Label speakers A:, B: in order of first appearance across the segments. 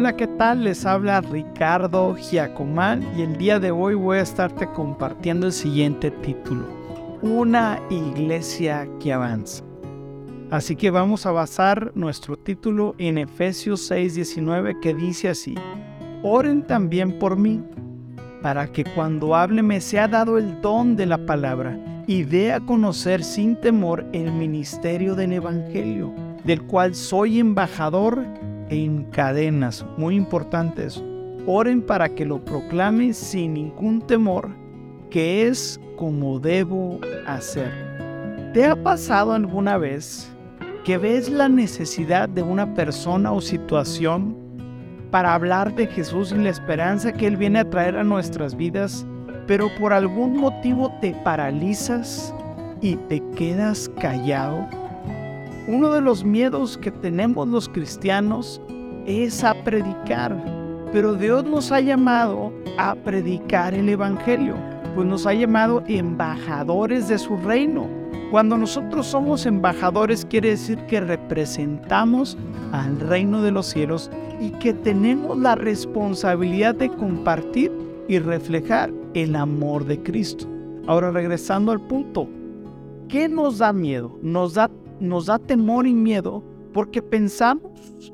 A: Hola, ¿qué tal? Les habla Ricardo Giacomán y el día de hoy voy a estarte compartiendo el siguiente título. Una iglesia que avanza. Así que vamos a basar nuestro título en Efesios 6:19 que dice así. Oren también por mí, para que cuando hable me sea dado el don de la palabra y dé a conocer sin temor el ministerio del Evangelio, del cual soy embajador en cadenas. Muy importantes. Oren para que lo proclame sin ningún temor, que es como debo hacer. ¿Te ha pasado alguna vez que ves la necesidad de una persona o situación para hablar de Jesús y la esperanza que Él viene a traer a nuestras vidas, pero por algún motivo te paralizas y te quedas callado? Uno de los miedos que tenemos los cristianos es a predicar, pero Dios nos ha llamado a predicar el Evangelio, pues nos ha llamado embajadores de su reino. Cuando nosotros somos embajadores quiere decir que representamos al reino de los cielos y que tenemos la responsabilidad de compartir y reflejar el amor de Cristo. Ahora regresando al punto, ¿qué nos da miedo? Nos da nos da temor y miedo porque pensamos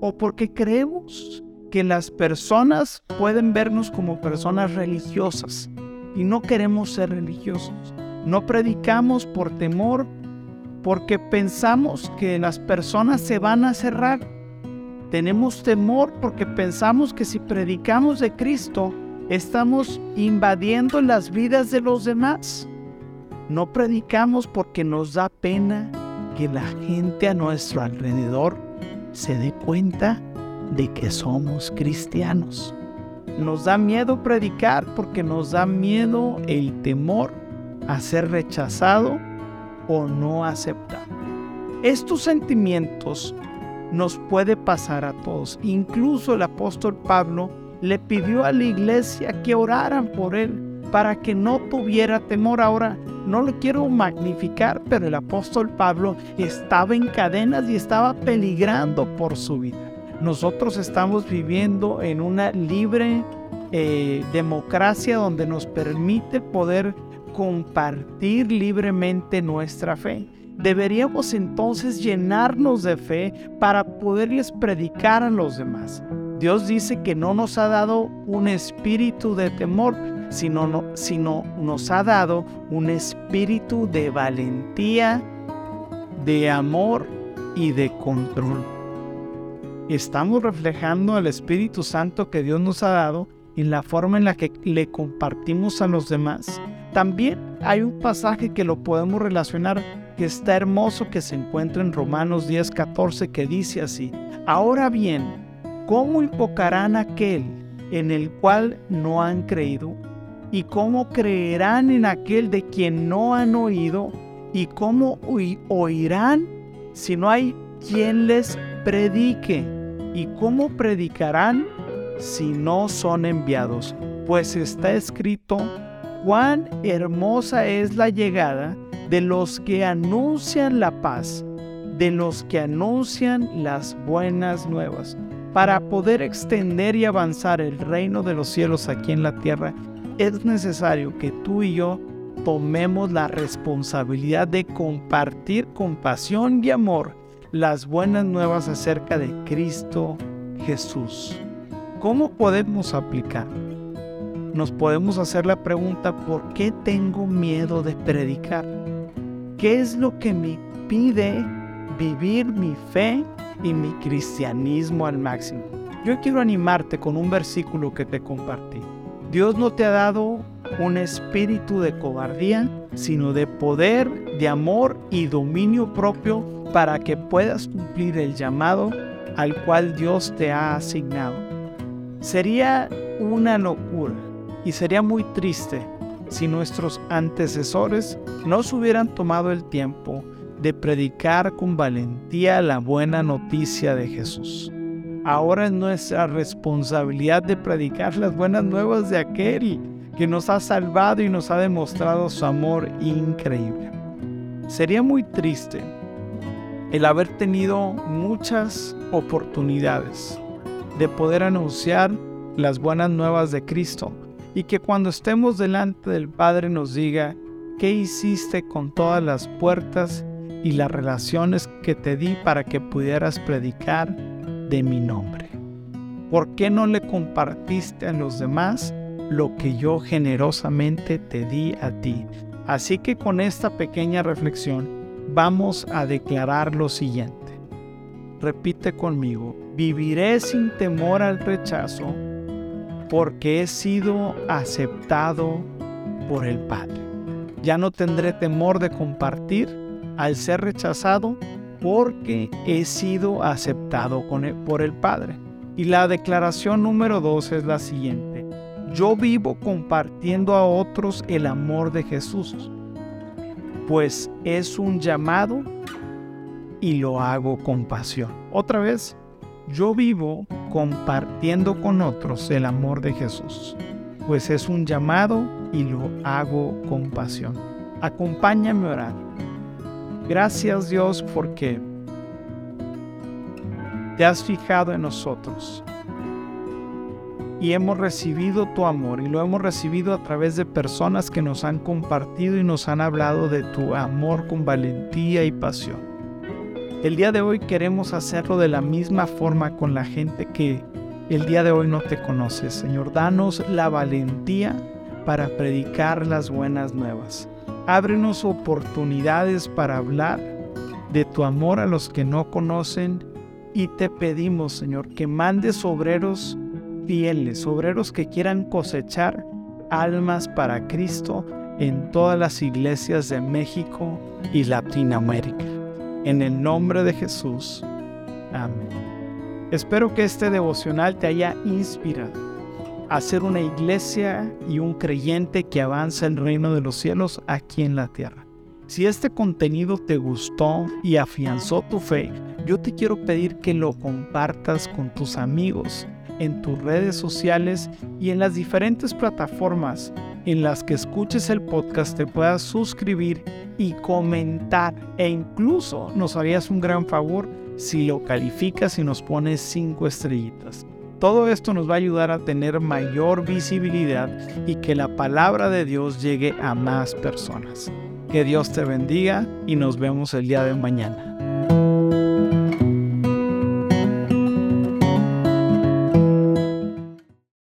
A: o porque creemos que las personas pueden vernos como personas religiosas y no queremos ser religiosos. No predicamos por temor porque pensamos que las personas se van a cerrar. Tenemos temor porque pensamos que si predicamos de Cristo estamos invadiendo las vidas de los demás. No predicamos porque nos da pena que la gente a nuestro alrededor se dé cuenta de que somos cristianos. Nos da miedo predicar porque nos da miedo el temor a ser rechazado o no aceptado. Estos sentimientos nos puede pasar a todos. Incluso el apóstol Pablo le pidió a la iglesia que oraran por él para que no tuviera temor. Ahora, no lo quiero magnificar, pero el apóstol Pablo estaba en cadenas y estaba peligrando por su vida. Nosotros estamos viviendo en una libre eh, democracia donde nos permite poder compartir libremente nuestra fe. Deberíamos entonces llenarnos de fe para poderles predicar a los demás. Dios dice que no nos ha dado un espíritu de temor, sino, sino nos ha dado un espíritu de valentía, de amor y de control. Estamos reflejando al Espíritu Santo que Dios nos ha dado en la forma en la que le compartimos a los demás. También hay un pasaje que lo podemos relacionar que está hermoso que se encuentra en Romanos 10:14 que dice así, ahora bien, ¿cómo invocarán aquel en el cual no han creído? ¿Y cómo creerán en aquel de quien no han oído? ¿Y cómo oirán si no hay quien les predique? ¿Y cómo predicarán si no son enviados? Pues está escrito, cuán hermosa es la llegada de los que anuncian la paz, de los que anuncian las buenas nuevas, para poder extender y avanzar el reino de los cielos aquí en la tierra es necesario que tú y yo tomemos la responsabilidad de compartir con pasión y amor las buenas nuevas acerca de Cristo Jesús. ¿Cómo podemos aplicar? Nos podemos hacer la pregunta, ¿por qué tengo miedo de predicar? ¿Qué es lo que me pide vivir mi fe y mi cristianismo al máximo? Yo quiero animarte con un versículo que te compartí. Dios no te ha dado un espíritu de cobardía, sino de poder, de amor y dominio propio para que puedas cumplir el llamado al cual Dios te ha asignado. Sería una locura y sería muy triste si nuestros antecesores no se hubieran tomado el tiempo de predicar con valentía la buena noticia de Jesús. Ahora es nuestra responsabilidad de predicar las buenas nuevas de aquel que nos ha salvado y nos ha demostrado su amor increíble. Sería muy triste el haber tenido muchas oportunidades de poder anunciar las buenas nuevas de Cristo y que cuando estemos delante del Padre nos diga, ¿qué hiciste con todas las puertas y las relaciones que te di para que pudieras predicar de mi nombre? ¿Por qué no le compartiste a los demás lo que yo generosamente te di a ti? Así que con esta pequeña reflexión vamos a declarar lo siguiente. Repite conmigo, viviré sin temor al rechazo porque he sido aceptado por el Padre. Ya no tendré temor de compartir al ser rechazado porque he sido aceptado por el Padre. Y la declaración número dos es la siguiente. Yo vivo compartiendo a otros el amor de Jesús, pues es un llamado y lo hago con pasión. Otra vez, yo vivo compartiendo con otros el amor de Jesús, pues es un llamado y lo hago con pasión. Acompáñame a orar. Gracias Dios porque te has fijado en nosotros y hemos recibido tu amor y lo hemos recibido a través de personas que nos han compartido y nos han hablado de tu amor con valentía y pasión. El día de hoy queremos hacerlo de la misma forma con la gente que el día de hoy no te conoce. Señor, danos la valentía para predicar las buenas nuevas. Ábrenos oportunidades para hablar de tu amor a los que no conocen y te pedimos, Señor, que mandes obreros fieles, obreros que quieran cosechar almas para Cristo en todas las iglesias de México y Latinoamérica. En el nombre de Jesús. Amén. Espero que este devocional te haya inspirado a ser una iglesia y un creyente que avanza el reino de los cielos aquí en la tierra. Si este contenido te gustó y afianzó tu fe, yo te quiero pedir que lo compartas con tus amigos en tus redes sociales y en las diferentes plataformas en las que escuches el podcast te puedas suscribir y comentar e incluso nos harías un gran favor si lo calificas y nos pones 5 estrellitas. Todo esto nos va a ayudar a tener mayor visibilidad y que la palabra de Dios llegue a más personas. Que Dios te bendiga y nos vemos el día de mañana.